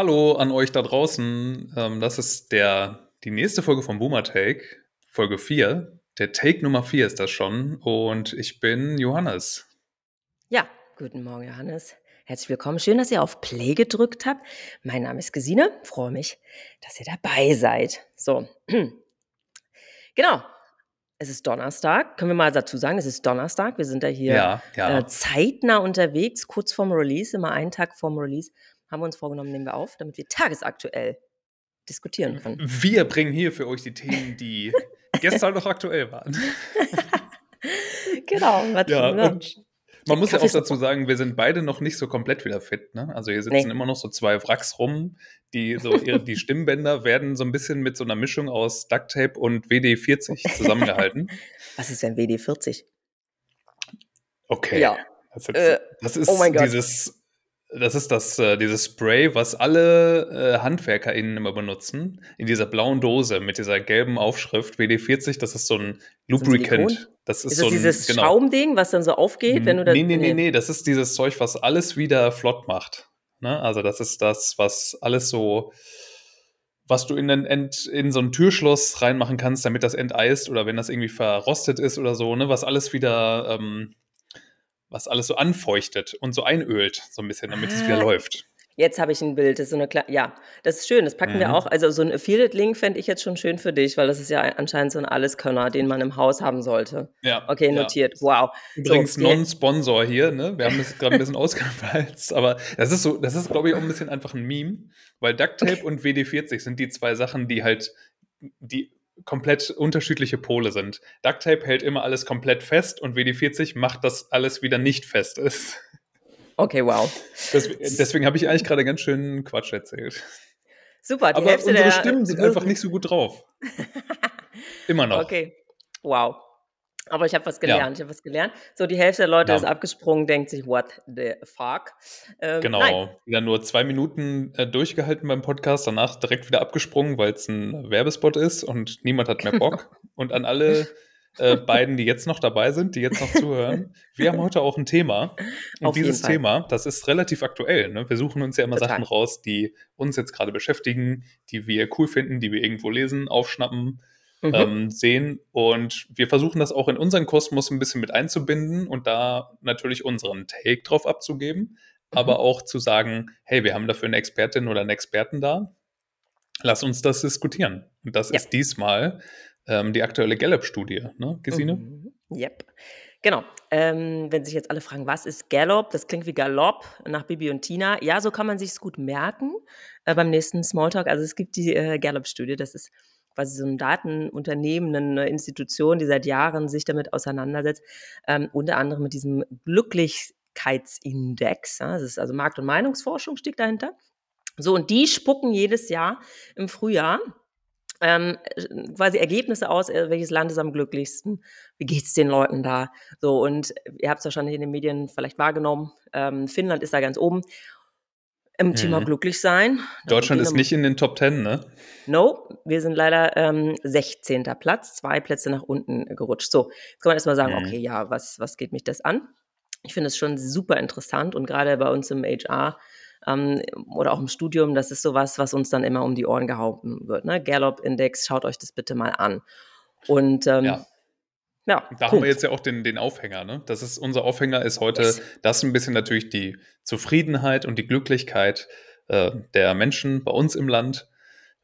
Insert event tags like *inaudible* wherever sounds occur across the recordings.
Hallo an euch da draußen. Ähm, das ist der, die nächste Folge von Boomer Take, Folge 4. Der Take Nummer 4 ist das schon. Und ich bin Johannes. Ja, guten Morgen, Johannes. Herzlich willkommen. Schön, dass ihr auf Play gedrückt habt. Mein Name ist Gesine. Freue mich, dass ihr dabei seid. So. *clears throat* Genau. Es ist Donnerstag. Können wir mal dazu sagen, es ist Donnerstag. Wir sind da hier Ja, ja. äh, zeitnah unterwegs, kurz vorm Release, immer einen Tag vorm Release. Haben wir uns vorgenommen, nehmen wir auf, damit wir tagesaktuell diskutieren können. Wir bringen hier für euch die Themen, die *laughs* gestern noch aktuell waren. *laughs* Genau. Was, Ja, man muss ja auch dazu sagen, wir sind beide noch nicht so komplett wieder fit. Ne? Also hier sitzen Nee. immer noch so zwei Wracks rum, die so ihre, die Stimmbänder werden so ein bisschen mit so einer Mischung aus Ducktape und WD-40 *laughs* zusammengehalten. Was ist denn WD40? Okay. Ja. Das, ist- Äh, das ist oh mein Gott. dieses, das ist das, äh, dieses Spray, was alle äh, HandwerkerInnen immer benutzen, in dieser blauen Dose mit dieser gelben Aufschrift WD-40. Das ist so ein Lubricant. Das ist, Ist so das ein, dieses genau. Schaumding, was dann so aufgeht, wenn du das. nee, nee, nee, nee, das ist dieses Zeug, was alles wieder flott macht. Ne? Also das ist das, was alles so, was du in, den Ent, in so ein Türschloss reinmachen kannst, damit das enteist oder wenn das irgendwie verrostet ist oder so, ne? was alles wieder, ähm, was alles so anfeuchtet und so einölt, so ein bisschen, damit es wieder Ah. läuft. Jetzt habe ich ein Bild. Das ist so eine Kle ja, das ist schön. Das packen wir Mhm. auch. Also so ein Affiliate-Link fände ich jetzt schon schön für dich, weil das ist ja anscheinend so ein Alleskönner, den man im Haus haben sollte. Ja, Okay, ja. notiert. Wow. Übrigens So, Non-Sponsor hier, ne? Wir haben das gerade ein bisschen *laughs* ausgefalzt, aber das ist so, das ist, glaube ich, auch ein bisschen einfach ein Meme, weil Ducktape und WD-40 sind die zwei Sachen, die halt, die komplett unterschiedliche Pole sind. Ducktape hält immer alles komplett fest und WD-40 macht, dass alles wieder nicht fest ist. Okay, wow. Deswegen, deswegen habe ich eigentlich gerade ganz schön Quatsch erzählt. Super, die Aber Hälfte unsere der Stimmen sind einfach nicht so gut drauf. Immer noch. Okay. Wow. Aber ich habe was Ja. gelernt. Ich habe was gelernt. So, die Hälfte der Leute Ja. ist abgesprungen, denkt sich, what the fuck? Ähm, Genau, Nein. wieder nur zwei Minuten äh, durchgehalten beim Podcast, danach direkt wieder abgesprungen, weil es ein Werbespot ist und niemand hat mehr Bock. *laughs* und an alle äh, beiden, die jetzt noch dabei sind, die jetzt noch zuhören, wir haben heute auch ein Thema. Und Auf jeden dieses. Thema, das ist relativ aktuell. Ne? Wir suchen uns ja immer Total. Sachen raus, die uns jetzt gerade beschäftigen, die wir cool finden, die wir irgendwo lesen, aufschnappen, Mhm. ähm, sehen. Und wir versuchen das auch in unseren Kosmos ein bisschen mit einzubinden und da natürlich unseren Take drauf abzugeben, aber Mhm. auch zu sagen, hey, wir haben dafür eine Expertin oder einen Experten da. Lass uns das diskutieren. Und das Ja. ist diesmal ähm, die aktuelle Gallup-Studie, ne, Gesine? Mhm. Yep. Genau. Ähm, wenn sich jetzt alle fragen, was ist Gallop? Das klingt wie Galopp nach Bibi und Tina. Ja, so kann man sich es gut merken äh, beim nächsten Smalltalk. Also es gibt die äh, Gallup-Studie. Das ist quasi so ein Datenunternehmen, eine Institution, die seit Jahren sich damit auseinandersetzt. Ähm, unter anderem mit diesem Glücklichkeitsindex. Ja, das ist also Markt- und Meinungsforschung steckt dahinter. So, und die spucken jedes Jahr im Frühjahr ähm, quasi Ergebnisse aus, äh, welches Land ist am glücklichsten, wie geht's den Leuten da? So, und ihr habt es wahrscheinlich in den Medien vielleicht wahrgenommen, ähm, Finnland ist da ganz oben im Thema Mhm. glücklich sein. Deutschland ist nicht in den Top Ten, ne? No, wir sind leider ähm, 16. Platz, zwei Plätze nach unten gerutscht. So, jetzt kann man erstmal sagen, Mhm. okay, ja, was, was geht mich das an? Ich finde es schon super interessant und gerade bei uns im HR ähm, oder auch im Studium, das ist sowas, was uns dann immer um die Ohren gehauen wird. Ne? Gallup-Index, schaut euch das bitte mal an. Und ähm, Ja. Ja, Da haben Punkt. wir jetzt ja auch den, den Aufhänger, ne? Das ist unser Aufhänger ist heute, Yes. das ein bisschen natürlich die Zufriedenheit und die Glücklichkeit äh, der Menschen bei uns im Land,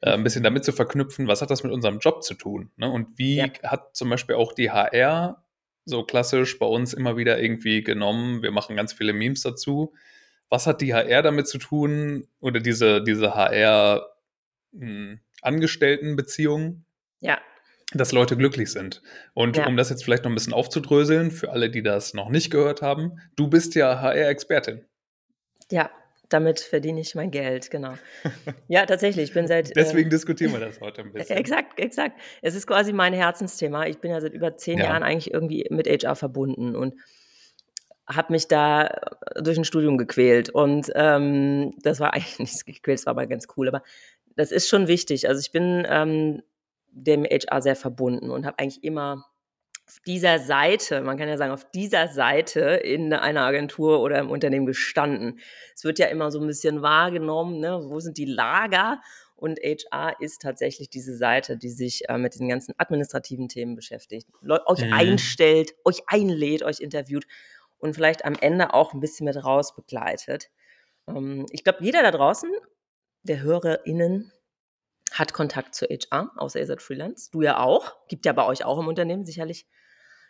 äh, ein bisschen damit zu verknüpfen, was hat das mit unserem Job zu tun? Ne? Und wie Ja. hat zum Beispiel auch die HR so klassisch bei uns immer wieder irgendwie genommen, wir machen ganz viele Memes dazu. Was hat die HR damit zu tun oder diese, diese HR-Angestelltenbeziehung? ja, dass Leute glücklich sind. Und Ja. um das jetzt vielleicht noch ein bisschen aufzudröseln, für alle, die das noch nicht gehört haben, du bist ja HR-Expertin. ja, damit verdiene ich mein Geld, genau. *laughs* Ja, tatsächlich, ich bin seit. Deswegen diskutieren wir das heute ein *laughs* bisschen. Exakt, exakt. Es ist quasi mein Herzensthema. Ich bin ja seit über zehn Ja. Jahren eigentlich irgendwie mit HR verbunden und habe mich da äh, durch ein Studium gequält. Und ähm, das war *laughs* eigentlich nicht gequält, das war aber ganz cool. Aber das ist schon wichtig. Also ich bin ähm, dem HR sehr verbunden und habe eigentlich immer auf dieser Seite, man kann ja sagen, auf dieser Seite in einer Agentur oder im Unternehmen gestanden. Es wird ja immer so ein bisschen wahrgenommen, ne? wo sind die Lager? Und HR ist tatsächlich diese Seite, die sich äh, mit den ganzen administrativen Themen beschäftigt, Leu euch Mhm. einstellt, euch einlädt, euch interviewt und vielleicht am Ende auch ein bisschen mit raus begleitet. Ähm, ich glaube, jeder da draußen, der HörerInnen, hat Kontakt zu HR, außer ihr seid Freelance. Du ja auch. Gibt ja bei euch auch im Unternehmen sicherlich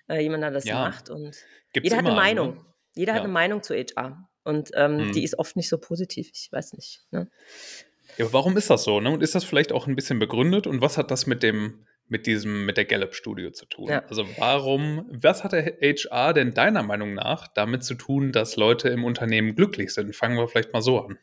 äh, jemanden, der das Ja, macht. Und gibt's jeder hat eine ne? Meinung. Jeder hat Ja. eine Meinung zu HR. Und ähm, die Mhm. ist oft nicht so positiv. Ich weiß nicht. Ne? Ja, warum ist das so? Ne? Und ist das vielleicht auch ein bisschen begründet? Und was hat das mit dem, mit diesem, mit der Gallup-Studie zu tun? Ja. Also warum, was hat der HR denn deiner Meinung nach damit zu tun, dass Leute im Unternehmen glücklich sind? Fangen wir vielleicht mal so an.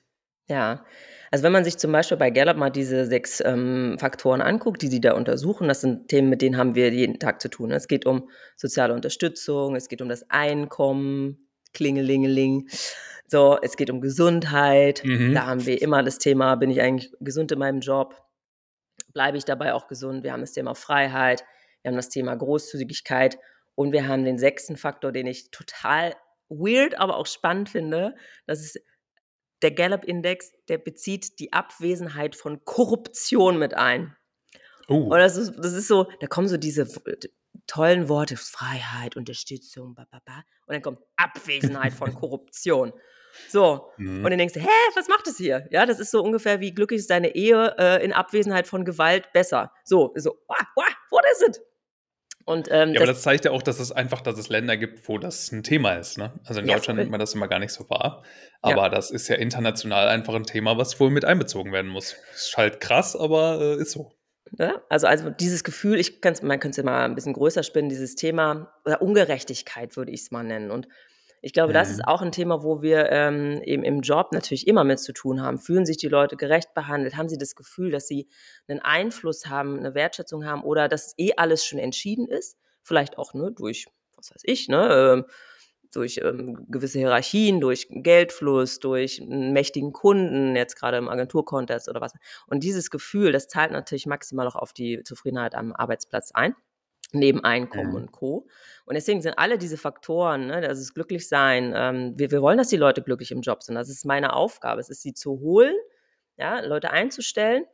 Ja, also wenn man sich zum Beispiel bei Gallup mal diese sechs ähm, Faktoren anguckt, die sie da untersuchen, das sind Themen, mit denen haben wir jeden Tag zu tun. Es geht um soziale Unterstützung, es geht um das Einkommen, Klingelingeling. So, es geht um Gesundheit. Mhm. Da haben wir immer das Thema, bin ich eigentlich gesund in meinem Job? Bleibe ich dabei auch gesund? Wir haben das Thema Freiheit, wir haben das Thema Großzügigkeit und wir haben den sechsten Faktor, den ich total weird, aber auch spannend finde. Das ist der Gallup-Index, der bezieht die Abwesenheit von Korruption mit ein. Und Oh, das ist, das ist so, da kommen so diese tollen Worte, Freiheit, Unterstützung, ba, ba, ba. und dann kommt Abwesenheit von *laughs* Korruption. So, Mhm. und dann denkst du, hä, was macht das hier? Ja, das ist so ungefähr wie glücklich ist deine Ehe äh, in Abwesenheit von Gewalt besser. So, so, wah, wah, what is it? Und ähm, Ja, aber das, zeigt ja auch, dass es einfach, dass es Länder gibt, wo das ein Thema ist. Ne? Also in Ja, Deutschland nimmt man das immer gar nicht so wahr. Ja. Aber das ist ja international einfach ein Thema, was wohl mit einbezogen werden muss. Ist halt krass, aber äh, ist so. Ne? Also, also dieses Gefühl, ich kann's, man könnte es mal ein bisschen größer spinnen, dieses Thema oder Ungerechtigkeit würde ich es mal nennen. Und ich glaube, das Mhm. ist auch ein Thema, wo wir ähm, eben im Job natürlich immer mit zu tun haben. Fühlen sich die Leute gerecht behandelt? Haben sie das Gefühl, dass sie einen Einfluss haben, eine Wertschätzung haben oder dass eh alles schon entschieden ist? Vielleicht auch ne, durch, was weiß ich, ne, ähm, durch ähm, gewisse Hierarchien, durch Geldfluss, durch einen mächtigen Kunden, jetzt gerade im Agenturkontext oder was. Und dieses Gefühl, das zahlt natürlich maximal auch auf die Zufriedenheit am Arbeitsplatz ein, neben Einkommen Mhm. und Co. Und deswegen sind alle diese Faktoren, ne, das ist Glücklichsein, ähm, wir, wir wollen, dass die Leute glücklich im Job sind. Das ist meine Aufgabe. Es ist sie zu holen, ja, Leute einzustellen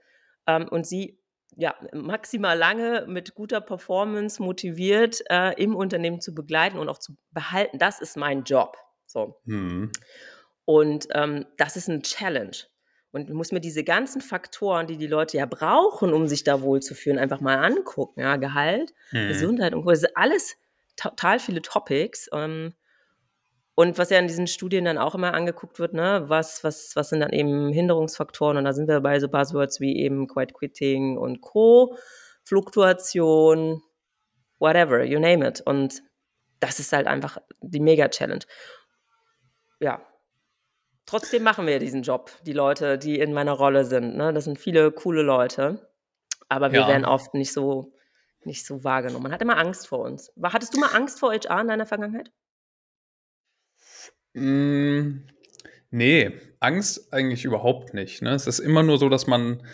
ähm, und sie ja, maximal lange mit guter Performance motiviert äh, im Unternehmen zu begleiten und auch zu behalten. Das ist mein Job. So. Mhm. Und ähm, das ist eine Challenge. Und muss mir diese ganzen Faktoren, die die Leute ja brauchen, um sich da wohlzufühlen, einfach mal angucken. Ja, Gehalt, Mhm. Gesundheit und Co. Das sind alles total viele Topics. Ähm, und was ja in diesen Studien dann auch immer angeguckt wird, ne, was, was, was sind dann eben Hinderungsfaktoren? Und da sind wir bei so Buzzwords wie eben Quiet Quitting und Co., Fluktuation, whatever, you name it. Und das ist halt einfach die Mega-Challenge. Ja. Trotzdem machen wir diesen Job, die Leute, die in meiner Rolle sind. Ne? Das sind viele coole Leute. Aber wir Ja. werden oft nicht so, nicht so wahrgenommen. Man hat immer Angst vor uns. Hattest du mal Angst vor HR in deiner Vergangenheit? Mm, nee, Angst eigentlich überhaupt nicht. Ne? Es ist immer nur so, dass man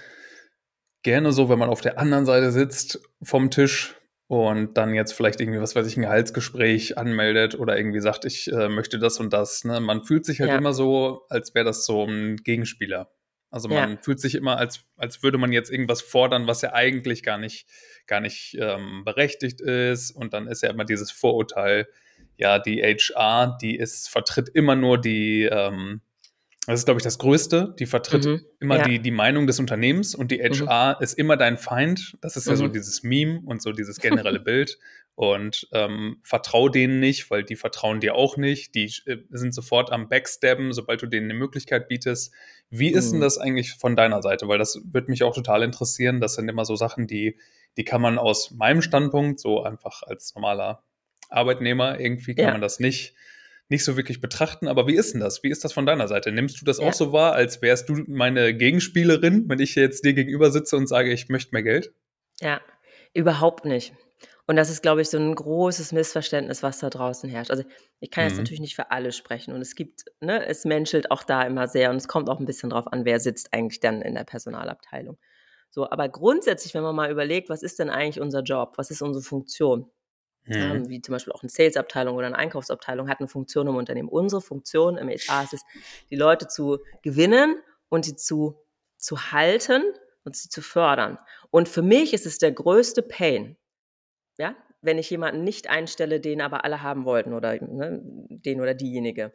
gerne so, wenn man auf der anderen Seite sitzt vom Tisch und dann jetzt vielleicht irgendwie, was weiß ich, ein Gehaltsgespräch anmeldet oder irgendwie sagt, ich äh, möchte das und das. Ne? Man fühlt sich halt Ja. immer so, als wäre das so ein Gegenspieler. Also man Ja. fühlt sich immer, als, als würde man jetzt irgendwas fordern, was ja eigentlich gar nicht, gar nicht ähm, berechtigt ist. Und dann ist ja immer dieses Vorurteil, ja, die HR, die ist, vertritt immer nur die, ähm, das ist, glaube ich, das Größte, die vertritt Mhm. immer Ja. die, die Meinung des Unternehmens und die HR ist immer dein Feind. Das ist ja so Mhm. dieses Meme und so dieses *laughs* generelle Bild. Und ähm, vertrau denen nicht, weil die vertrauen dir auch nicht. Die äh, sind sofort am Backstabben, sobald du denen eine Möglichkeit bietest. Wie ist denn Mhm. das eigentlich von deiner Seite? Weil das würde mich auch total interessieren. Das sind immer so Sachen, die, die kann man aus meinem Standpunkt, so einfach als normaler Arbeitnehmer, irgendwie kann Ja. man das nicht, nicht so wirklich betrachten. Aber wie ist denn das? Wie ist das von deiner Seite? Nimmst du das Ja. auch so wahr, als wärst du meine Gegenspielerin, wenn ich jetzt dir gegenüber sitze und sage, ich möchte mehr Geld? Ja, überhaupt nicht. Und das ist, glaube ich, so ein großes Missverständnis, was da draußen herrscht. Also, ich kann jetzt Mhm. natürlich nicht für alle sprechen und es gibt ne, es menschelt auch da immer sehr und es kommt auch ein bisschen drauf an, wer sitzt eigentlich dann in der Personalabteilung. So, aber grundsätzlich, wenn man mal überlegt, was ist denn eigentlich unser Job? Was ist unsere Funktion? Ähm, Mhm. wie zum Beispiel auch eine Sales-Abteilung oder eine Einkaufsabteilung, hat eine Funktion im Unternehmen. Unsere Funktion im HR ist es, die Leute zu gewinnen und sie zu, zu halten und sie zu fördern. Und für mich ist es der größte Pain, ja, wenn ich jemanden nicht einstelle, den aber alle haben wollten oder ne, den oder diejenige.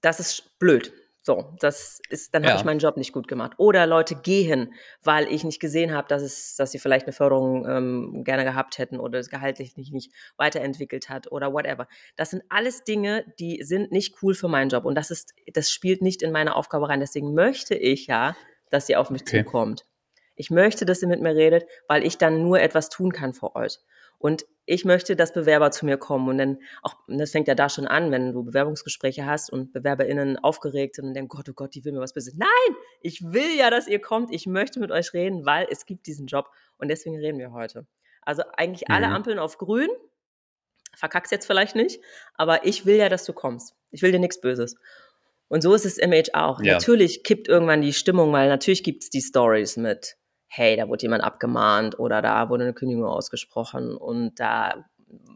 Das ist blöd. So, das ist, dann habe ich Ja. meinen Job nicht gut gemacht. Oder Leute gehen, weil ich nicht gesehen habe, dass, es, dass sie vielleicht eine Förderung ähm, gerne gehabt hätten oder das gehaltlich nicht, nicht weiterentwickelt hat oder whatever. Das sind alles Dinge, die sind nicht cool für meinen Job und das ist, das spielt nicht in meine Aufgabe rein. Deswegen möchte ich ja, dass ihr auf mich Okay. zukommt. Ich möchte, dass ihr mit mir redet, weil ich dann nur etwas tun kann für euch. Und ich möchte, dass Bewerber zu mir kommen. Und dann auch, das fängt ja da schon an, wenn du Bewerbungsgespräche hast und BewerberInnen aufgeregt sind und denken, Gott, oh Gott, die will mir was Böses. Nein, ich will ja, dass ihr kommt. Ich möchte mit euch reden, weil es gibt diesen Job. Und deswegen reden wir heute. Also eigentlich alle Mhm. Ampeln auf grün. Verkack's jetzt vielleicht nicht, aber ich will ja, dass du kommst. Ich will dir nichts Böses. Und so ist es im HR auch. Ja. Natürlich kippt irgendwann die Stimmung, weil natürlich gibt es die Stories mit, hey, da wurde jemand abgemahnt oder da wurde eine Kündigung ausgesprochen und da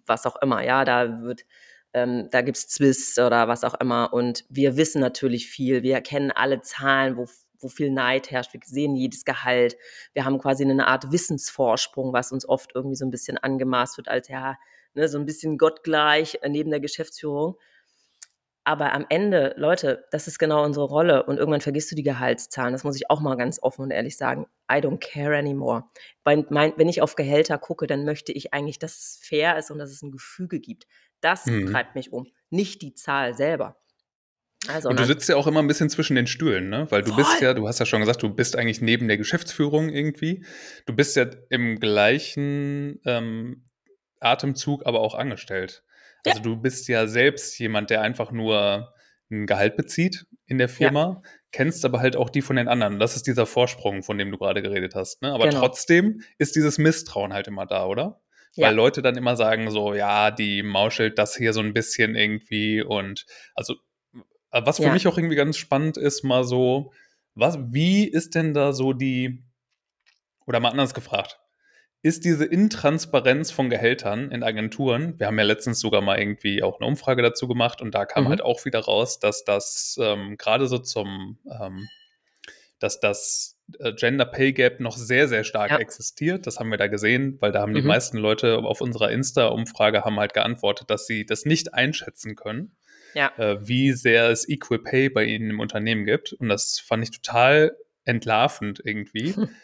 was auch immer, ja, da wird, ähm, da gibt es Zwist oder was auch immer. Und wir wissen natürlich viel, wir kennen alle Zahlen, wo, wo viel Neid herrscht, wir sehen jedes Gehalt. Wir haben quasi eine Art Wissensvorsprung, was uns oft irgendwie so ein bisschen angemaßt wird, als ja, ne, so ein bisschen gottgleich äh, neben der Geschäftsführung. Aber am Ende, Leute, das ist genau unsere Rolle und irgendwann vergisst du die Gehaltszahlen. Das muss ich auch mal ganz offen und ehrlich sagen. I don't care anymore. Weil mein, wenn ich auf Gehälter gucke, dann möchte ich eigentlich, dass es fair ist und dass es ein Gefüge gibt. Das Mhm. treibt mich um, nicht die Zahl selber. Also, Und du sitzt ja auch immer ein bisschen zwischen den Stühlen, ne? Weil du bist Voll. ja, du hast ja schon gesagt, du bist eigentlich neben der Geschäftsführung irgendwie. Du bist ja im gleichen ähm, Atemzug aber auch angestellt. Also du bist ja selbst jemand, der einfach nur ein Gehalt bezieht in der Firma, kennst aber halt auch die von den anderen. Das ist dieser Vorsprung, von dem du gerade geredet hast. Ne? Aber Genau. trotzdem ist dieses Misstrauen halt immer da, oder? Ja. Weil Leute dann immer sagen so, ja, die mauschelt das hier so ein bisschen irgendwie und also was für Ja. mich auch irgendwie ganz spannend ist, mal so, was, wie ist denn da so die, oder mal anders gefragt, ist diese Intransparenz von Gehältern in Agenturen, wir haben ja letztens sogar mal irgendwie auch eine Umfrage dazu gemacht und da kam Mhm. halt auch wieder raus, dass das ähm, gerade so zum, ähm, dass das äh, Gender Pay Gap noch sehr, sehr stark Ja. existiert. Das haben wir da gesehen, weil da haben die Mhm. meisten Leute auf unserer Insta-Umfrage haben halt geantwortet, dass sie das nicht einschätzen können ja. äh, wie sehr es Equal Pay bei ihnen im Unternehmen gibt. Und das fand ich total entlarvend irgendwie. *laughs*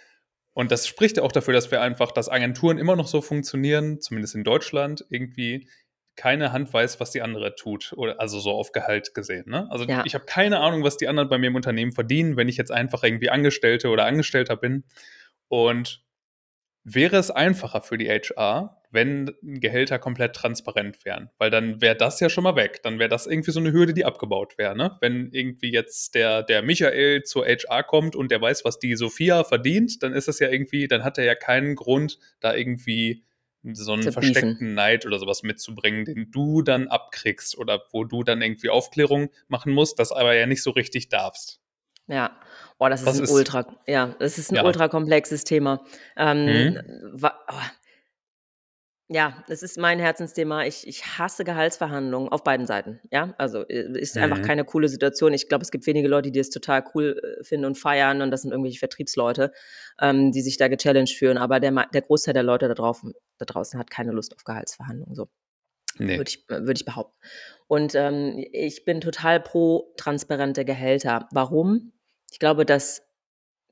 Und das spricht ja auch dafür, dass wir einfach, dass Agenturen immer noch so funktionieren, zumindest in Deutschland, irgendwie keine Hand weiß, was die andere tut. Oder also so auf Gehalt gesehen. Ne? Also Ja. ich habe keine Ahnung, was die anderen bei mir im Unternehmen verdienen, wenn ich jetzt einfach irgendwie Angestellte oder Angestellter bin. Und wäre es einfacher für die HR, wenn Gehälter komplett transparent wären. Weil dann wäre das ja schon mal weg. Dann wäre das irgendwie so eine Hürde, die abgebaut wäre. Ne? Wenn irgendwie jetzt der, der Michael zur HR kommt und der weiß, was die Sophia verdient, dann ist es ja irgendwie, dann hat er ja keinen Grund, da irgendwie so einen versteckten beefen. Neid oder sowas mitzubringen, den du dann abkriegst oder wo du dann irgendwie Aufklärung machen musst, das aber ja nicht so richtig darfst. Ja, boah, das ist Was ein ist- ultra, ja, das ist ein Ja. ultra komplexes Thema. Ähm, wa- oh. Ja, das ist mein Herzensthema. Ich, ich hasse Gehaltsverhandlungen auf beiden Seiten. Ja, also äh, ist einfach Mhm. keine coole Situation. Ich glaube, es gibt wenige Leute, die es total cool äh, finden und feiern und das sind irgendwelche Vertriebsleute, ähm, die sich da gechallenged fühlen. Aber der, der Großteil der Leute da, drauf, da draußen hat keine Lust auf Gehaltsverhandlungen. So Nee. würde ich, würde ich behaupten. Und ähm, ich bin total pro transparente Gehälter. Warum? Ich glaube, dass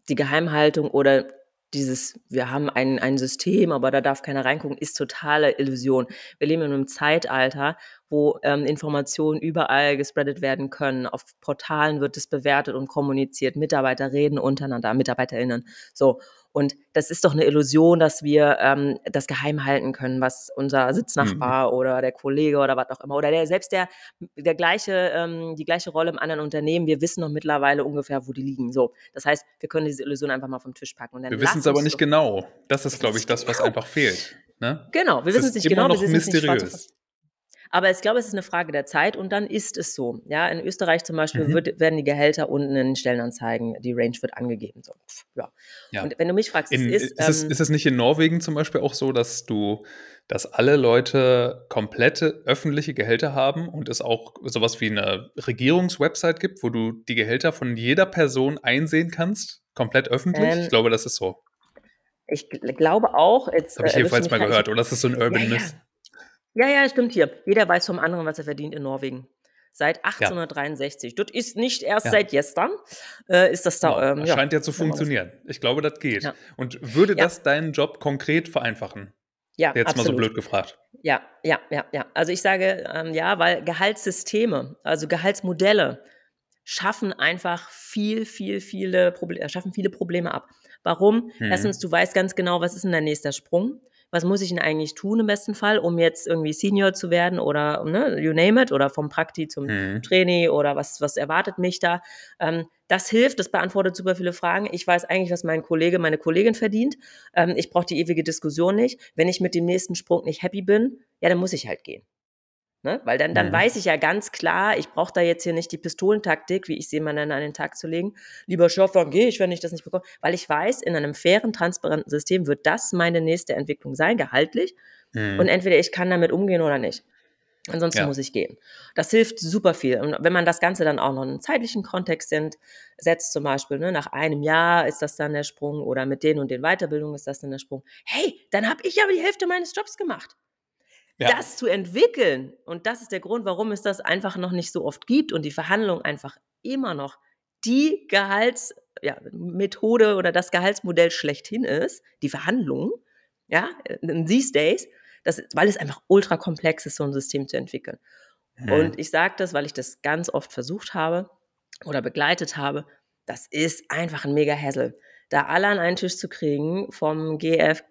die Geheimhaltung oder dieses, wir haben ein, ein System, aber da darf keiner reingucken, ist totale Illusion. Wir leben in einem Zeitalter, wo ähm, Informationen überall gespreadet werden können. Auf Portalen wird es bewertet und kommuniziert. Mitarbeiter reden untereinander, MitarbeiterInnen. So. Und das ist doch eine Illusion, dass wir ähm, das geheim halten können, was unser Sitznachbar oder der Kollege oder was auch immer oder der selbst der, der gleiche, ähm, die gleiche Rolle im anderen Unternehmen. Wir wissen doch mittlerweile ungefähr, wo die liegen. So, das heißt, wir können diese Illusion einfach mal vom Tisch packen. Und dann Wir wissen es aber nicht genau. Das ist, glaube ich, das, was genau. einfach fehlt. Ne? Genau, wir wissen es nicht genau, noch wir mysteriös. Aber ich glaube, es ist eine Frage der Zeit und dann ist es so. Ja, in Österreich zum Beispiel Mhm. wird, werden die Gehälter unten in den Stellenanzeigen, die Range wird angegeben. So, pff, ja. Ja. Und wenn du mich fragst, In, es ist, ist, es, ähm, ist es nicht in Norwegen zum Beispiel auch so, dass du dass alle Leute komplette öffentliche Gehälter haben und es auch sowas wie eine Regierungswebsite gibt, wo du die Gehälter von jeder Person einsehen kannst, komplett öffentlich? Ähm, ich glaube, das ist so. Ich glaube auch. Jetzt, Habe ich äh, jedenfalls mal gehört, oder? Das ist so ein Urban ja. Myth. Ja, ja, stimmt hier. Jeder weiß vom anderen, was er verdient in Norwegen. Seit 1863. Ja. Das ist nicht erst ja. seit gestern. Äh, ist das da. Genau. Ähm, das scheint ja zu funktionieren. Ich glaube, das geht. Ja. Und würde das deinen Job konkret vereinfachen? Ja, Jetzt mal so blöd gefragt. Ja, ja, ja, ja. Also ich sage ähm, ja, weil Gehaltssysteme, also Gehaltsmodelle, schaffen einfach viel, viel, viele Probleme, schaffen viele Probleme ab. Warum? Hm. Erstens, du weißt ganz genau, was ist denn der nächste Sprung was muss ich denn eigentlich tun im besten Fall, um jetzt irgendwie Senior zu werden oder, ne, you name it, oder vom Prakti zum mhm. Trainee oder was, was erwartet mich da. Ähm, das hilft, das beantwortet super viele Fragen. Ich weiß eigentlich, was mein Kollege, meine Kollegin verdient. Ähm, ich brauche die ewige Diskussion nicht. Wenn ich mit dem nächsten Sprung nicht happy bin, ja, dann muss ich halt gehen. Ne? Weil dann, dann mhm. weiß ich ja ganz klar, ich brauche da jetzt hier nicht die Pistolentaktik, wie ich sie mal dann an den Tag zu legen. Lieber dann gehe ich, wenn ich das nicht bekomme. Weil ich weiß, in einem fairen, transparenten System wird das meine nächste Entwicklung sein, gehaltlich. Mhm. Und entweder ich kann damit umgehen oder nicht. Ansonsten ja. muss ich gehen. Das hilft super viel. Und wenn man das Ganze dann auch noch in einen zeitlichen Kontext setzt, zum Beispiel, ne, nach einem Jahr ist das dann der Sprung oder mit den und den Weiterbildungen ist das dann der Sprung. Hey, dann habe ich aber die Hälfte meines Jobs gemacht ja. das zu entwickeln. Und das ist der Grund, warum es das einfach noch nicht so oft gibt und die Verhandlung einfach immer noch die Gehaltsmethode ja, oder das Gehaltsmodell schlechthin ist, die Verhandlungen, ja, in these days, das, weil es einfach ultra komplex ist, so ein System zu entwickeln. Hm. Und ich sage das, weil ich das ganz oft versucht habe oder begleitet habe, das ist einfach ein mega Hassel. Da alle an einen Tisch zu kriegen, vom GF,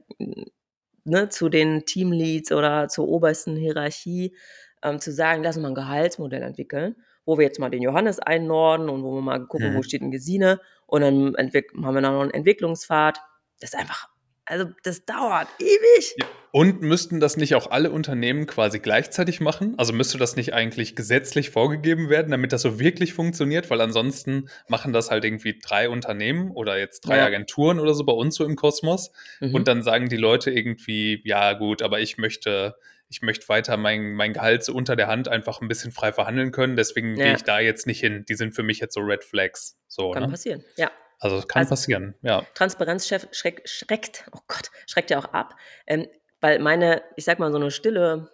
ne, zu den Teamleads oder zur obersten Hierarchie ähm, zu sagen, lass uns mal ein Gehaltsmodell entwickeln, wo wir jetzt mal den Johannes einnorden und wo wir mal gucken, mhm. wo steht ein Gesine und dann haben wir noch einen Entwicklungspfad. Das ist einfach also das dauert ewig. Ja. Und müssten das nicht auch alle Unternehmen quasi gleichzeitig machen? Also müsste das nicht eigentlich gesetzlich vorgegeben werden, damit das so wirklich funktioniert? Weil ansonsten machen das halt irgendwie drei Unternehmen oder jetzt drei ja. Agenturen oder so bei uns so im Kosmos. Mhm. Und dann sagen die Leute irgendwie, ja gut, aber ich möchte, ich möchte weiter mein, mein Gehalt so unter der Hand einfach ein bisschen frei verhandeln können. Deswegen ja. gehe ich da jetzt nicht hin. Die sind für mich jetzt so Red Flags. So, Kann ne? passieren, ja. Also kann also, passieren, ja. Transparenz schreck, schreckt, oh Gott, schreckt ja auch ab. Ähm, weil meine, ich sag mal, so eine stille,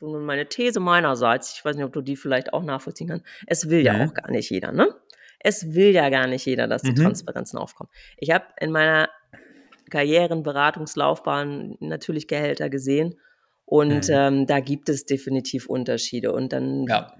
meine These meinerseits, ich weiß nicht, ob du die vielleicht auch nachvollziehen kannst, es will mhm. ja auch gar nicht jeder, ne? Es will ja gar nicht jeder, dass die mhm. Transparenzen aufkommen. Ich habe in meiner Karrierenberatungslaufbahn natürlich Gehälter gesehen und mhm. ähm, da gibt es definitiv Unterschiede. Und dann, ja.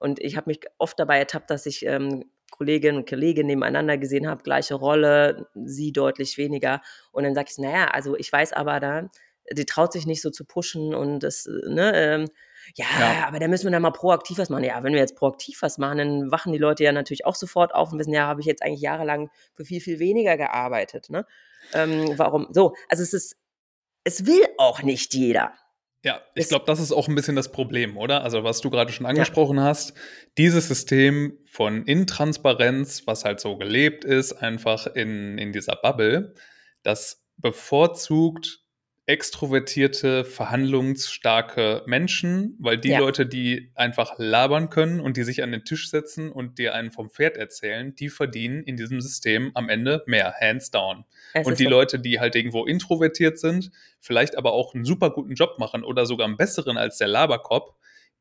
und ich habe mich oft dabei ertappt, dass ich ähm, Kolleginnen und Kollegen nebeneinander gesehen habe, gleiche Rolle, sie deutlich weniger. Und dann sage ich, naja, also ich weiß aber da, die traut sich nicht so zu pushen und das, ne, ähm, ja, ja, aber da müssen wir dann mal proaktiv was machen. Ja, wenn wir jetzt proaktiv was machen, dann wachen die Leute ja natürlich auch sofort auf und wissen, ja, habe ich jetzt eigentlich jahrelang für viel, viel weniger gearbeitet. Ne? Ähm, warum? So, also es ist, es will auch nicht jeder. Ja, ich glaube, das ist auch ein bisschen das Problem, oder? Also, was du gerade schon angesprochen ja. hast, dieses System von Intransparenz, was halt so gelebt ist, einfach in, in dieser Bubble, das bevorzugt extrovertierte, verhandlungsstarke Menschen, weil die ja. Leute, die einfach labern können und die sich an den Tisch setzen und dir einen vom Pferd erzählen, die verdienen in diesem System am Ende mehr, hands down. Es und die so. Leute, die halt irgendwo introvertiert sind, vielleicht aber auch einen super guten Job machen oder sogar einen besseren als der Laberkopf,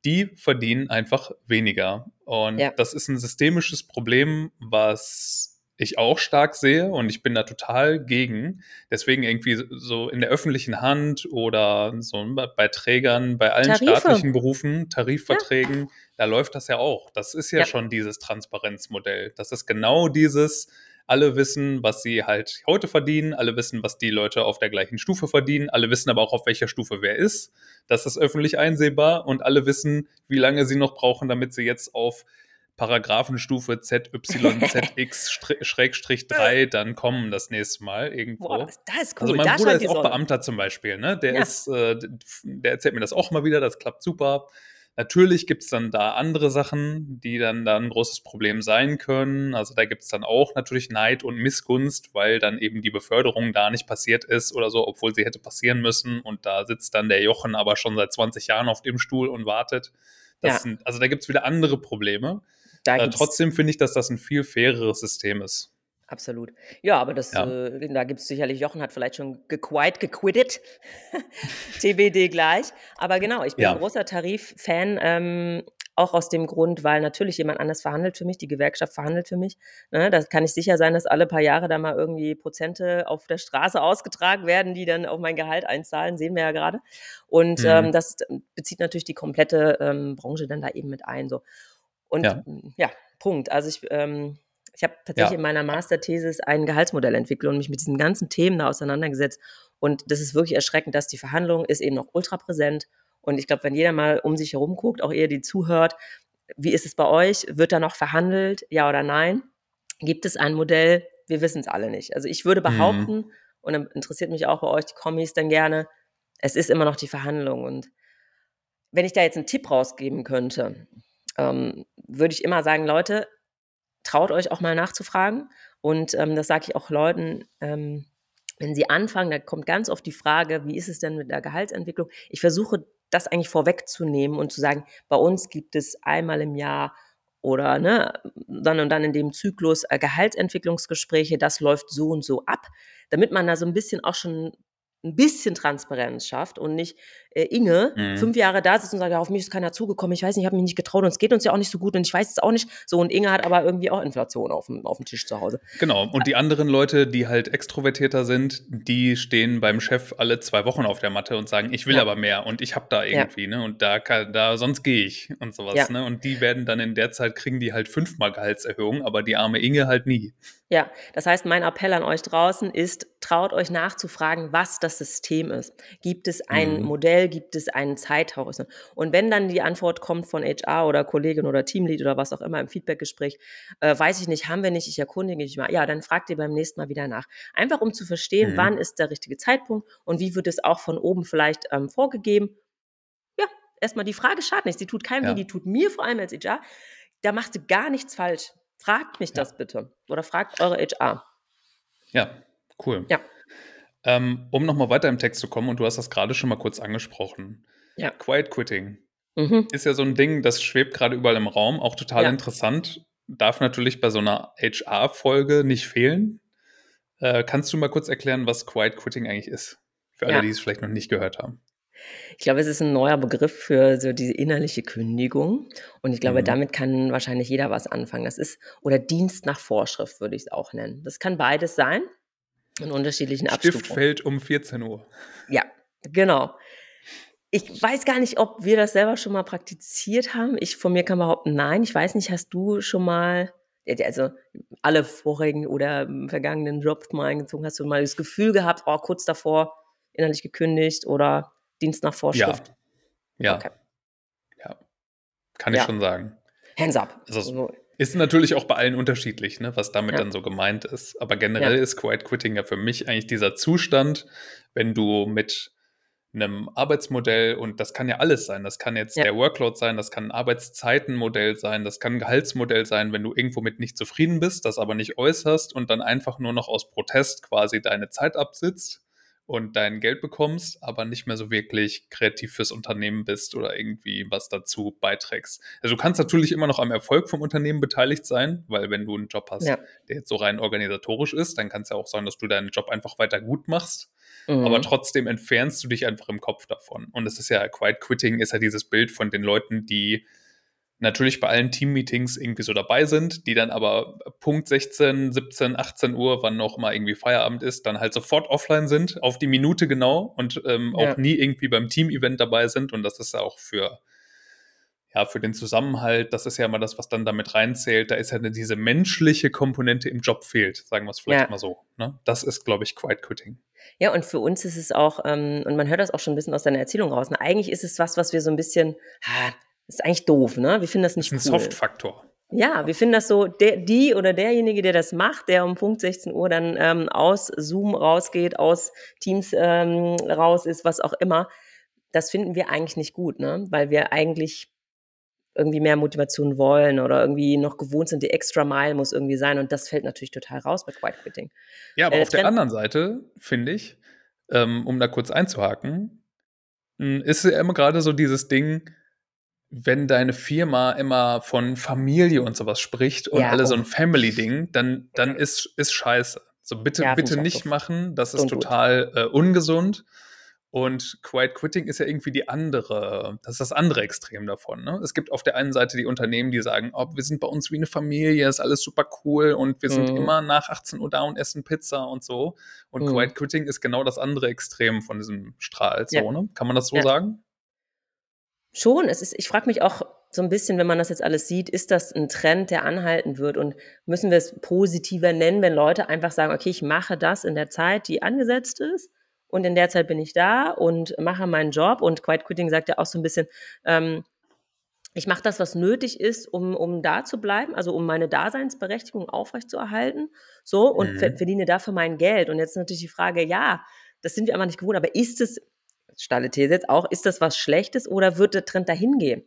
die verdienen einfach weniger. Und ja. das ist ein systemisches Problem, was ich auch stark sehe und ich bin da total gegen. Deswegen irgendwie so in der öffentlichen Hand oder so bei Trägern, bei allen Tarife. staatlichen Berufen, Tarifverträgen, ja. da läuft das ja auch. Das ist ja, ja, schon dieses Transparenzmodell. Das ist genau dieses, alle wissen, was sie halt heute verdienen, alle wissen, was die Leute auf der gleichen Stufe verdienen, alle wissen aber auch, auf welcher Stufe wer ist. Das ist öffentlich einsehbar und alle wissen, wie lange sie noch brauchen, damit sie jetzt auf Paragraphenstufe ZYZX-3 *laughs* dann kommen das nächste Mal irgendwo. Boah, das ist cool. Also mein da Bruder ist auch Beamter zum Beispiel, ne? Der ja. ist, äh, der erzählt mir das auch mal wieder, das klappt super. Natürlich gibt es dann da andere Sachen, die dann da ein großes Problem sein können. Also da gibt es dann auch natürlich Neid und Missgunst, weil dann eben die Beförderung da nicht passiert ist oder so, obwohl sie hätte passieren müssen. Und da sitzt dann der Jochen aber schon seit 20 Jahren auf dem Stuhl und wartet. Ja. Sind, also da gibt es wieder andere Probleme. Äh, trotzdem finde ich, dass das ein viel faireres System ist. Absolut. Ja, aber das, ja. äh, da gibt es sicherlich, Jochen hat vielleicht schon gequite, gequittet. *laughs* TBD gleich. Aber genau, ich bin ja. ein großer Tarif-Fan, ähm, auch aus dem Grund, weil natürlich jemand anders verhandelt für mich, die Gewerkschaft verhandelt für mich. Ne? Da kann ich sicher sein, dass alle paar Jahre da mal irgendwie Prozente auf der Straße ausgetragen werden, die dann auf mein Gehalt einzahlen, sehen wir ja gerade. Und mhm. ähm, das bezieht natürlich die komplette ähm, Branche dann da eben mit ein. So. Und ja, ja Punkt. Also ich ähm, ich habe tatsächlich ja. in meiner Masterthesis ein Gehaltsmodell entwickelt und mich mit diesen ganzen Themen da auseinandergesetzt. Und das ist wirklich erschreckend, dass die Verhandlung ist eben noch ultra präsent. Und ich glaube, wenn jeder mal um sich herum guckt, auch ihr, die zuhört, wie ist es bei euch? Wird da noch verhandelt? Ja oder nein? Gibt es ein Modell? Wir wissen es alle nicht. Also ich würde mhm. behaupten, mhm. und dann interessiert mich auch bei euch die Kommis dann gerne, es ist immer noch die Verhandlung. Und wenn ich da jetzt einen Tipp rausgeben könnte, ähm, würde ich immer sagen, Leute, traut euch auch mal nachzufragen. Und ähm, das sage ich auch Leuten, ähm, wenn sie anfangen, da kommt ganz oft die Frage, wie ist es denn mit der Gehaltsentwicklung? Ich versuche das eigentlich vorwegzunehmen und zu sagen, bei uns gibt es einmal im Jahr oder ne, dann und dann in dem Zyklus äh, Gehaltsentwicklungsgespräche, das läuft so und so ab, damit man da so ein bisschen auch schon ein bisschen Transparenz schafft und nicht äh, Inge mhm. fünf Jahre da sitzt und sagt, ja, auf mich ist keiner zugekommen, ich weiß nicht, ich habe mich nicht getraut und es geht uns ja auch nicht so gut und ich weiß es auch nicht. So, und Inge hat aber irgendwie auch Inflation auf dem, auf dem Tisch zu Hause. Genau, und die anderen Leute, die halt extrovertierter sind, die stehen beim Chef alle zwei Wochen auf der Matte und sagen, ich will ja. aber mehr und ich habe da irgendwie, ja. ne, und da, kann, da sonst gehe ich und sowas, ja. ne, und die werden dann in der Zeit, kriegen die halt fünfmal Gehaltserhöhung, aber die arme Inge halt nie. Ja, das heißt, mein Appell an euch draußen ist, traut euch nachzufragen, was das System ist. Gibt es ein mhm. Modell, gibt es einen Zeithorizont? Und wenn dann die Antwort kommt von HR oder Kollegin oder Teamlead oder was auch immer im Feedbackgespräch, äh, weiß ich nicht, haben wir nicht, ich erkundige mich mal. Ja, dann fragt ihr beim nächsten Mal wieder nach. Einfach um zu verstehen, mhm. wann ist der richtige Zeitpunkt und wie wird es auch von oben vielleicht ähm, vorgegeben. Ja, erstmal die Frage schadet nicht. Sie tut keinem ja. weh, die tut mir vor allem als HR. Da macht sie gar nichts falsch. Fragt mich ja. das bitte. Oder fragt eure HR. Ja, cool. Ja. Ähm, um nochmal weiter im Text zu kommen, und du hast das gerade schon mal kurz angesprochen. Ja. Quiet Quitting. Mhm. Ist ja so ein Ding, das schwebt gerade überall im Raum, auch total ja. interessant. Darf natürlich bei so einer HR-Folge nicht fehlen. Äh, kannst du mal kurz erklären, was Quiet Quitting eigentlich ist? Für alle, ja. die es vielleicht noch nicht gehört haben. Ich glaube, es ist ein neuer Begriff für so diese innerliche Kündigung. Und ich glaube, mhm. damit kann wahrscheinlich jeder was anfangen. Das ist, oder Dienst nach Vorschrift würde ich es auch nennen. Das kann beides sein. In unterschiedlichen Abstufungen. Stift fällt um 14 Uhr. Ja, genau. Ich weiß gar nicht, ob wir das selber schon mal praktiziert haben. Ich von mir kann behaupten, nein. Ich weiß nicht, hast du schon mal, also alle vorigen oder vergangenen Jobs mal eingezogen, hast du mal das Gefühl gehabt, oh, kurz davor innerlich gekündigt oder Dienst nach Vorschrift? Ja. Ja. Okay. ja. Kann ich ja. schon sagen. Hands up. Also, ist natürlich auch bei allen unterschiedlich, ne, was damit ja. dann so gemeint ist. Aber generell ja. ist Quiet Quitting ja für mich eigentlich dieser Zustand, wenn du mit einem Arbeitsmodell und das kann ja alles sein. Das kann jetzt ja. der Workload sein, das kann ein Arbeitszeitenmodell sein, das kann ein Gehaltsmodell sein, wenn du irgendwo mit nicht zufrieden bist, das aber nicht äußerst und dann einfach nur noch aus Protest quasi deine Zeit absitzt und dein Geld bekommst, aber nicht mehr so wirklich kreativ fürs Unternehmen bist oder irgendwie was dazu beiträgst. Also du kannst natürlich immer noch am Erfolg vom Unternehmen beteiligt sein, weil wenn du einen Job hast, ja. der jetzt so rein organisatorisch ist, dann kann es ja auch sein, dass du deinen Job einfach weiter gut machst, mhm. aber trotzdem entfernst du dich einfach im Kopf davon. Und es ist ja, Quiet Quitting ist ja dieses Bild von den Leuten, die natürlich bei allen Team-Meetings irgendwie so dabei sind, die dann aber Punkt 16, 17, 18 Uhr, wann noch mal irgendwie Feierabend ist, dann halt sofort offline sind, auf die Minute genau und ähm, ja. auch nie irgendwie beim Team-Event dabei sind. Und das ist ja auch für, ja, für den Zusammenhalt, das ist ja mal das, was dann damit reinzählt. Da ist ja diese menschliche Komponente im Job fehlt, sagen wir es vielleicht ja. mal so. Ne? Das ist, glaube ich, Quiet Quitting. Ja, und für uns ist es auch, ähm, und man hört das auch schon ein bisschen aus deiner Erzählung raus, ne? eigentlich ist es was, was wir so ein bisschen, ha, das ist eigentlich doof, ne? Wir finden das nicht das ist ein cool. Soft-Faktor. Ja, wir finden das so, der, die oder derjenige, der das macht, der um Punkt 16 Uhr dann ähm, aus Zoom rausgeht, aus Teams ähm, raus ist, was auch immer, das finden wir eigentlich nicht gut, ne? Weil wir eigentlich irgendwie mehr Motivation wollen oder irgendwie noch gewohnt sind, die extra Mile muss irgendwie sein. Und das fällt natürlich total raus bei Quiet Quitting. Ja, aber äh, auf der anderen Seite, finde ich, ähm, um da kurz einzuhaken, hm, ist ja immer gerade so dieses Ding, wenn deine Firma immer von Familie und sowas spricht und ja, alle oh. so ein Family-Ding, dann, dann ist, ist scheiße. So bitte, ja, bitte nicht so. machen. Das ist und total äh, ungesund. Und Quiet Quitting ist ja irgendwie die andere, das ist das andere Extrem davon. Ne? Es gibt auf der einen Seite die Unternehmen, die sagen, oh, wir sind bei uns wie eine Familie, ist alles super cool und wir sind mhm. immer nach 18 Uhr da und essen Pizza und so. Und mhm. Quiet Quitting ist genau das andere Extrem von diesem Strahl. So, ja. ne? Kann man das so ja. sagen? Schon. Es ist, ich frage mich auch so ein bisschen, wenn man das jetzt alles sieht, ist das ein Trend, der anhalten wird? Und müssen wir es positiver nennen, wenn Leute einfach sagen, okay, ich mache das in der Zeit, die angesetzt ist? und in der Zeit bin ich da und mache meinen Job. Und Quiet Quitting sagt ja auch so ein bisschen, ähm, ich mache das, was nötig ist, um, um da zu bleiben, also um meine Daseinsberechtigung aufrechtzuerhalten, so und mhm. verdiene dafür mein Geld. Und jetzt natürlich die Frage, ja, das sind wir einfach nicht gewohnt, aber ist es, steile These jetzt auch, ist das was Schlechtes oder wird der Trend dahin gehen?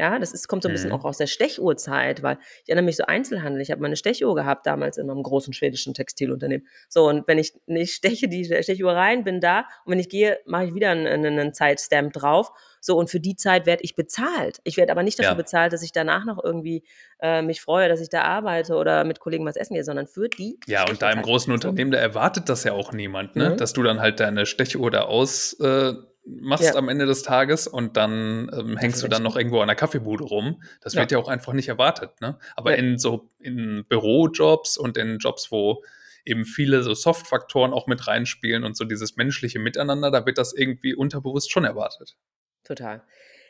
Ja, das ist, kommt so ein bisschen mhm. auch aus der Stechuhrzeit, weil ich erinnere mich so Einzelhandel. Ich habe meine Stechuhr gehabt damals in einem großen schwedischen Textilunternehmen. So, und wenn ich nicht steche die Stechuhr rein, bin da und wenn ich gehe, mache ich wieder einen, einen Zeitstamp drauf. So, und für die Zeit werde ich bezahlt. Ich werde aber nicht dafür ja. bezahlt, dass ich danach noch irgendwie äh, mich freue, dass ich da arbeite oder mit Kollegen was essen gehe, sondern für die. Ja, und da im großen Unternehmen, da erwartet das ja auch niemand, ne? Mhm. dass du dann halt deine Stechuhr da aus. Äh, machst ja. am Ende des Tages und dann ähm, hängst du dann noch irgendwo an der Kaffeebude rum. Das ja. wird ja auch einfach nicht erwartet. Ne? Aber ja. in so in Bürojobs und in Jobs, wo eben viele so Soft-Faktoren auch mit reinspielen und so dieses menschliche Miteinander, da wird das irgendwie unterbewusst schon erwartet. Total.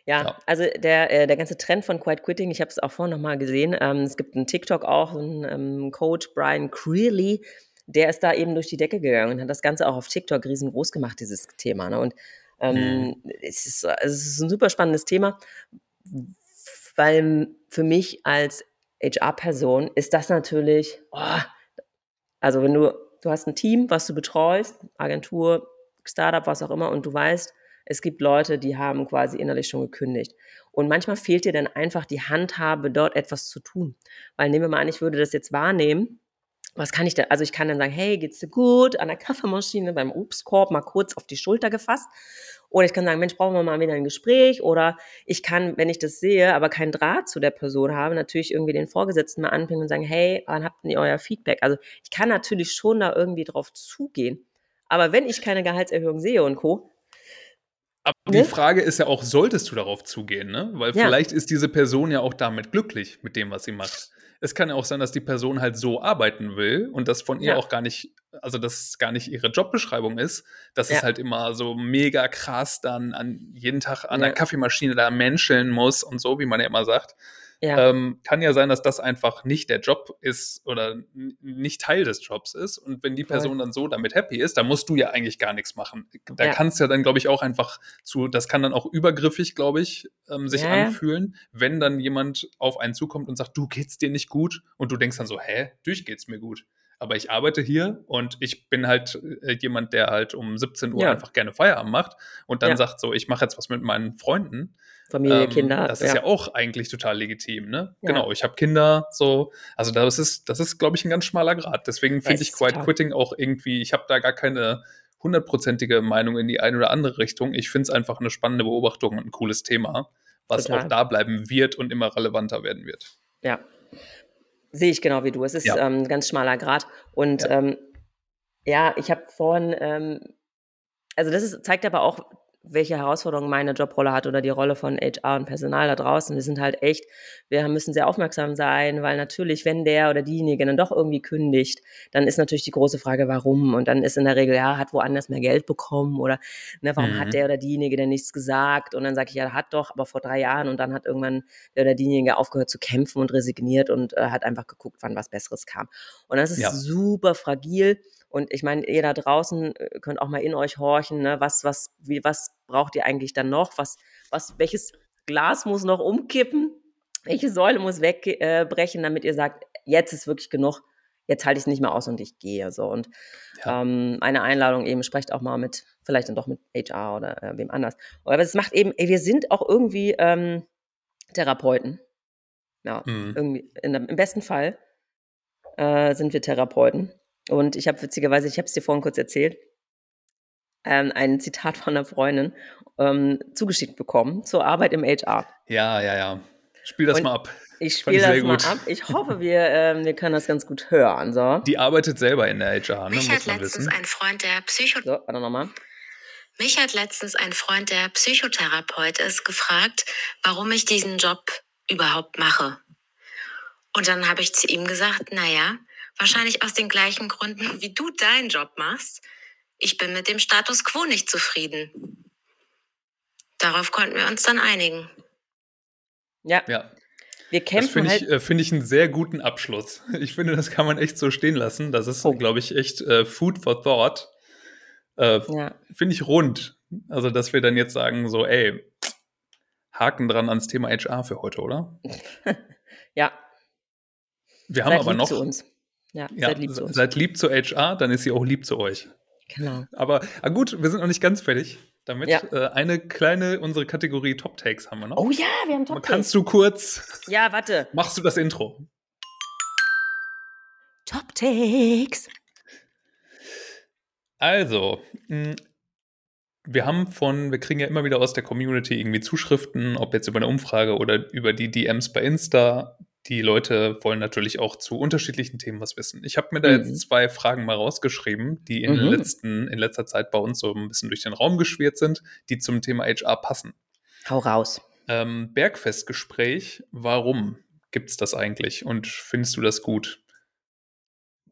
Ja, ja, also der, äh, der ganze Trend von Quiet Quitting, ich habe es auch vorhin nochmal gesehen, ähm, es gibt einen TikTok auch, einen ähm, Coach, Brian Creeley, der ist da eben durch die Decke gegangen und hat das Ganze auch auf TikTok riesengroß gemacht, dieses Thema. Ne? Und ähm, mhm. es, ist, es ist ein super spannendes Thema, weil für mich als HR-Person ist das natürlich, oh, also wenn du, du hast ein Team, was du betreust, Agentur, Startup, was auch immer, und du weißt, es gibt Leute, die haben quasi innerlich schon gekündigt. Und manchmal fehlt dir dann einfach die Handhabe, dort etwas zu tun. Weil nehmen wir mal an, ich würde das jetzt wahrnehmen was kann ich denn? Also ich kann dann sagen, hey, geht's dir gut? An der Kaffeemaschine beim Obstkorb mal kurz auf die Schulter gefasst. Oder ich kann sagen, Mensch, brauchen wir mal wieder ein Gespräch. Oder ich kann, wenn ich das sehe, aber keinen Draht zu der Person habe, natürlich irgendwie den Vorgesetzten mal anpingen und sagen, hey, wann habt ihr euer Feedback? Also ich kann natürlich schon da irgendwie drauf zugehen. Aber wenn ich keine Gehaltserhöhung sehe und Co., aber ne? die Frage ist ja auch, solltest du darauf zugehen, ne? Weil ja. vielleicht ist diese Person ja auch damit glücklich mit dem, was sie macht es kann ja auch sein, dass die Person halt so arbeiten will und das von ihr ja. auch gar nicht, also dass es gar nicht ihre Jobbeschreibung ist, dass ja. es halt immer so mega krass dann an jeden Tag an der Kaffeemaschine da menscheln muss und so, wie man ja immer sagt. Ja. Ähm, kann ja sein, dass das einfach nicht der Job ist oder nicht Teil des Jobs ist. Und wenn die Person dann so damit happy ist, dann musst du ja eigentlich gar nichts machen. Da ja. kannst ja dann, glaube ich, auch einfach zu, das kann dann auch übergriffig, glaube ich, ähm, sich ja. anfühlen, wenn dann jemand auf einen zukommt und sagt, du geht's dir nicht gut und du denkst dann so, hä, durch geht's mir gut aber ich arbeite hier und ich bin halt äh, jemand, der halt um 17 Uhr ja. einfach gerne Feierabend macht und dann ja. sagt so, ich mache jetzt was mit meinen Freunden. Familie, ähm, Kinder. Das ist ja. ja auch eigentlich total legitim, ne? Genau, ich habe Kinder, so. Also das ist, das ist, glaube ich, ein ganz schmaler Grad. Deswegen finde ich Quiet Quitting auch irgendwie, ich habe da gar keine hundertprozentige Meinung in die eine oder andere Richtung. Ich finde es einfach eine spannende Beobachtung und ein cooles Thema, was total. auch da bleiben wird und immer relevanter werden wird. Ja, Sehe ich genau wie du. Es ist ja. ähm, ein ganz schmaler Grad. Und ja, ähm, ja ich habe vorhin, ähm, also das ist, zeigt aber auch welche Herausforderungen meine Jobrolle hat oder die Rolle von HR und Personal da draußen. Wir sind halt echt, wir müssen sehr aufmerksam sein, weil natürlich, wenn der oder diejenige dann doch irgendwie kündigt, dann ist natürlich die große Frage, warum? Und dann ist in der Regel, ja, hat woanders mehr Geld bekommen oder ne, warum mhm. hat der oder diejenige denn nichts gesagt? Und dann sage ich, ja, hat doch, aber vor drei Jahren und dann hat irgendwann der oder diejenige aufgehört zu kämpfen und resigniert und äh, hat einfach geguckt, wann was Besseres kam. Und das ist ja. super fragil. Und ich meine, ihr da draußen äh, könnt auch mal in euch horchen, ne? was, was, wie, was braucht ihr eigentlich dann noch? Was, was, welches Glas muss noch umkippen? Welche Säule muss wegbrechen, äh, damit ihr sagt, jetzt ist wirklich genug, jetzt halte ich es nicht mehr aus und ich gehe. So. Und ja. ähm, eine Einladung eben, sprecht auch mal mit, vielleicht dann doch mit HR oder äh, wem anders. Aber es macht eben, ey, wir sind auch irgendwie, ähm, Therapeuten. Ja, Mhm. irgendwie in im besten Fall äh, sind wir Therapeuten. Und ich habe witzigerweise, ich habe es dir vorhin kurz erzählt, ähm, ein Zitat von einer Freundin ähm, zugeschickt bekommen zur Arbeit im HR. Ja, ja, ja. Spiel das Und mal ab. Ich spiele das mal gut. ab. Ich hoffe, wir, ähm, wir können das ganz gut hören. So, Die arbeitet selber in der HR, ne, Mich muss hat man letztens wissen. ein Freund, der Psycho so warte nochmal. Mich hat letztens ein Freund, der Psychotherapeut ist, gefragt, warum ich diesen Job überhaupt mache. Und dann habe ich zu ihm gesagt, naja, wahrscheinlich aus den gleichen Gründen, wie du deinen Job machst. Ich bin mit dem Status quo nicht zufrieden. Darauf konnten wir uns dann einigen. Ja, Ja, wir das kämpfen finde halt. ich, äh, finde ich einen sehr guten Abschluss. *laughs* Ich finde, das kann man echt so stehen lassen. Das ist, Punkt. glaube ich, echt äh, Food for Thought. Äh, ja, finde ich rund. Also, dass wir dann jetzt sagen, so, ey, Haken dran ans Thema HR für heute, oder? *laughs* ja, Wir haben seid aber noch. Ja, Ja, seid lieb zu uns. seid lieb zu HR, dann ist sie auch lieb zu euch. Genau. Aber ah gut, wir sind noch nicht ganz fertig damit. Ja. Äh, eine kleine, unsere Kategorie Top Takes haben wir noch. Oh ja, wir haben Top Kannst du kurz, Ja, warte. machst du das Intro? Top Takes. Also, mh, wir haben von, wir kriegen ja immer wieder aus der Community irgendwie Zuschriften, ob jetzt über eine Umfrage oder über die DMs bei Insta. Die Leute wollen natürlich auch zu unterschiedlichen Themen was wissen. Ich habe mir da Mhm. jetzt zwei Fragen mal rausgeschrieben, die in, Mhm. letzten, in letzter Zeit bei uns so ein bisschen durch den Raum geschwirrt sind, die zum Thema HR passen. Hau raus. Ähm, Bergfestgespräch, warum gibt es das eigentlich und findest du das gut?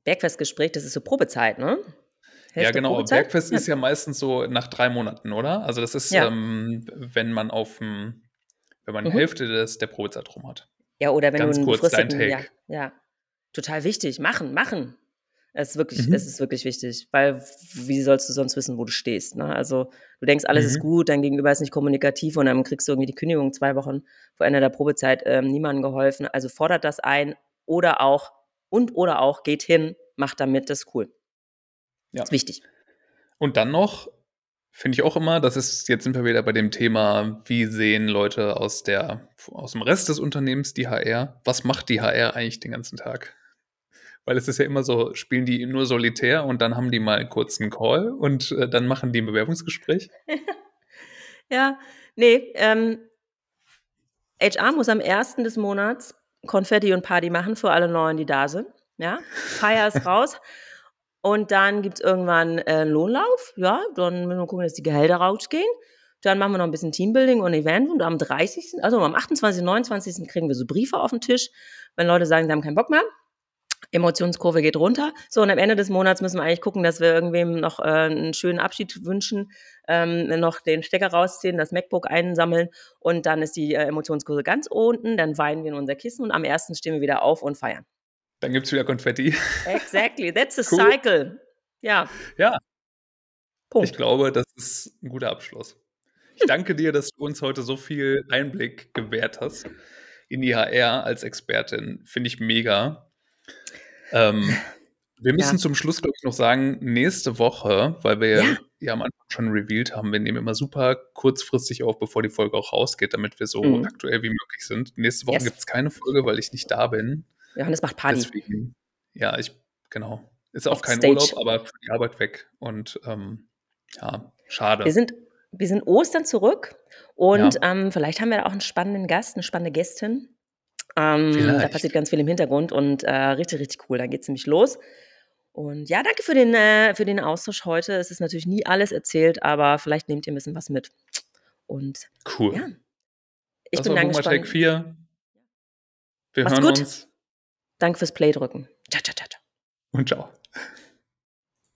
Bergfestgespräch, das ist so Probezeit, ne? ja, Hälfte genau. Probezeit? Bergfest ist ja meistens so nach drei Monaten, oder? Also das ist, Ja. ähm, wenn man auf dem, wenn man Mhm. Hälfte des, der Probezeit rum hat. Ja, oder wenn Ganz du einen kurz, befristeten, ja, ja, total wichtig. Machen, machen. Es ist wirklich, Mhm. es ist wirklich wichtig, weil wie sollst du sonst wissen, wo du stehst? Ne? Also du denkst, alles ist Mhm. gut, dein Gegenüber ist nicht kommunikativ und dann kriegst du irgendwie die Kündigung zwei Wochen vor Ende der Probezeit, ähm, niemandem geholfen. Also fordert das ein oder auch und oder auch geht hin, macht damit, das ist cool. Ja. Ist wichtig. Und dann noch, finde ich auch immer, das ist, jetzt sind wir wieder bei dem Thema, wie sehen Leute aus der, aus dem Rest des Unternehmens die HR? Was macht die HR eigentlich den ganzen Tag? Weil es ist ja immer so, spielen die nur solitär und dann haben die mal kurz einen Call und äh, dann machen die ein Bewerbungsgespräch. *laughs* Ja, nee, ähm, HR muss am 1. des Monats Konfetti und Party machen für alle Neuen, die da sind. Ja, Feier ist *laughs* raus. Und dann gibt es irgendwann äh, einen Lohnlauf. Ja, dann müssen wir gucken, dass die Gehälter rausgehen. Dann machen wir noch ein bisschen Teambuilding und Event. Und am 30., also am 28., 29. kriegen wir so Briefe auf den Tisch, wenn Leute sagen, sie haben keinen Bock mehr. Emotionskurve geht runter. So, und am Ende des Monats müssen wir eigentlich gucken, dass wir irgendwem noch äh, einen schönen Abschied wünschen, ähm, noch den Stecker rausziehen, das MacBook einsammeln und dann ist die äh, Emotionskurve ganz unten, dann weinen wir in unser Kissen und am ersten stehen wir wieder auf und feiern. Dann gibt es wieder Konfetti. *laughs* Exactly, that's a Cool. cycle. Ja. Ja. Punkt. Ich glaube, das ist ein guter Abschluss. Ich danke dir, dass du uns heute so viel Einblick gewährt hast in die HR als Expertin. Finde ich mega. Ähm, wir müssen Ja. zum Schluss, glaube ich, noch sagen, nächste Woche, weil wir Ja. ja. am Anfang schon revealed haben, wir nehmen immer super kurzfristig auf, bevor die Folge auch rausgeht, damit wir so Mhm. aktuell wie möglich sind. Nächste Woche Yes. gibt es keine Folge, weil ich nicht da bin. Johannes macht Party. Deswegen, ja, ich, genau. Ist auch Auf kein Stage. Urlaub, aber für die Arbeit weg. Und ähm, ja, schade. Wir sind, wir sind Ostern zurück und Ja. ähm, vielleicht haben wir auch einen spannenden Gast, eine spannende Gästin. Ähm, da passiert ganz viel im Hintergrund und äh, richtig, richtig cool. Dann geht es nämlich los. Und ja, danke für den, äh, für den Austausch heute. Es ist natürlich nie alles erzählt, aber vielleicht nehmt ihr ein bisschen was mit. Und Cool. ja, ich das bin war Boomer gespannt. 4. Wir Macht's hören gut. uns Danke fürs Play drücken. Ciao, ciao, ciao, und ciao.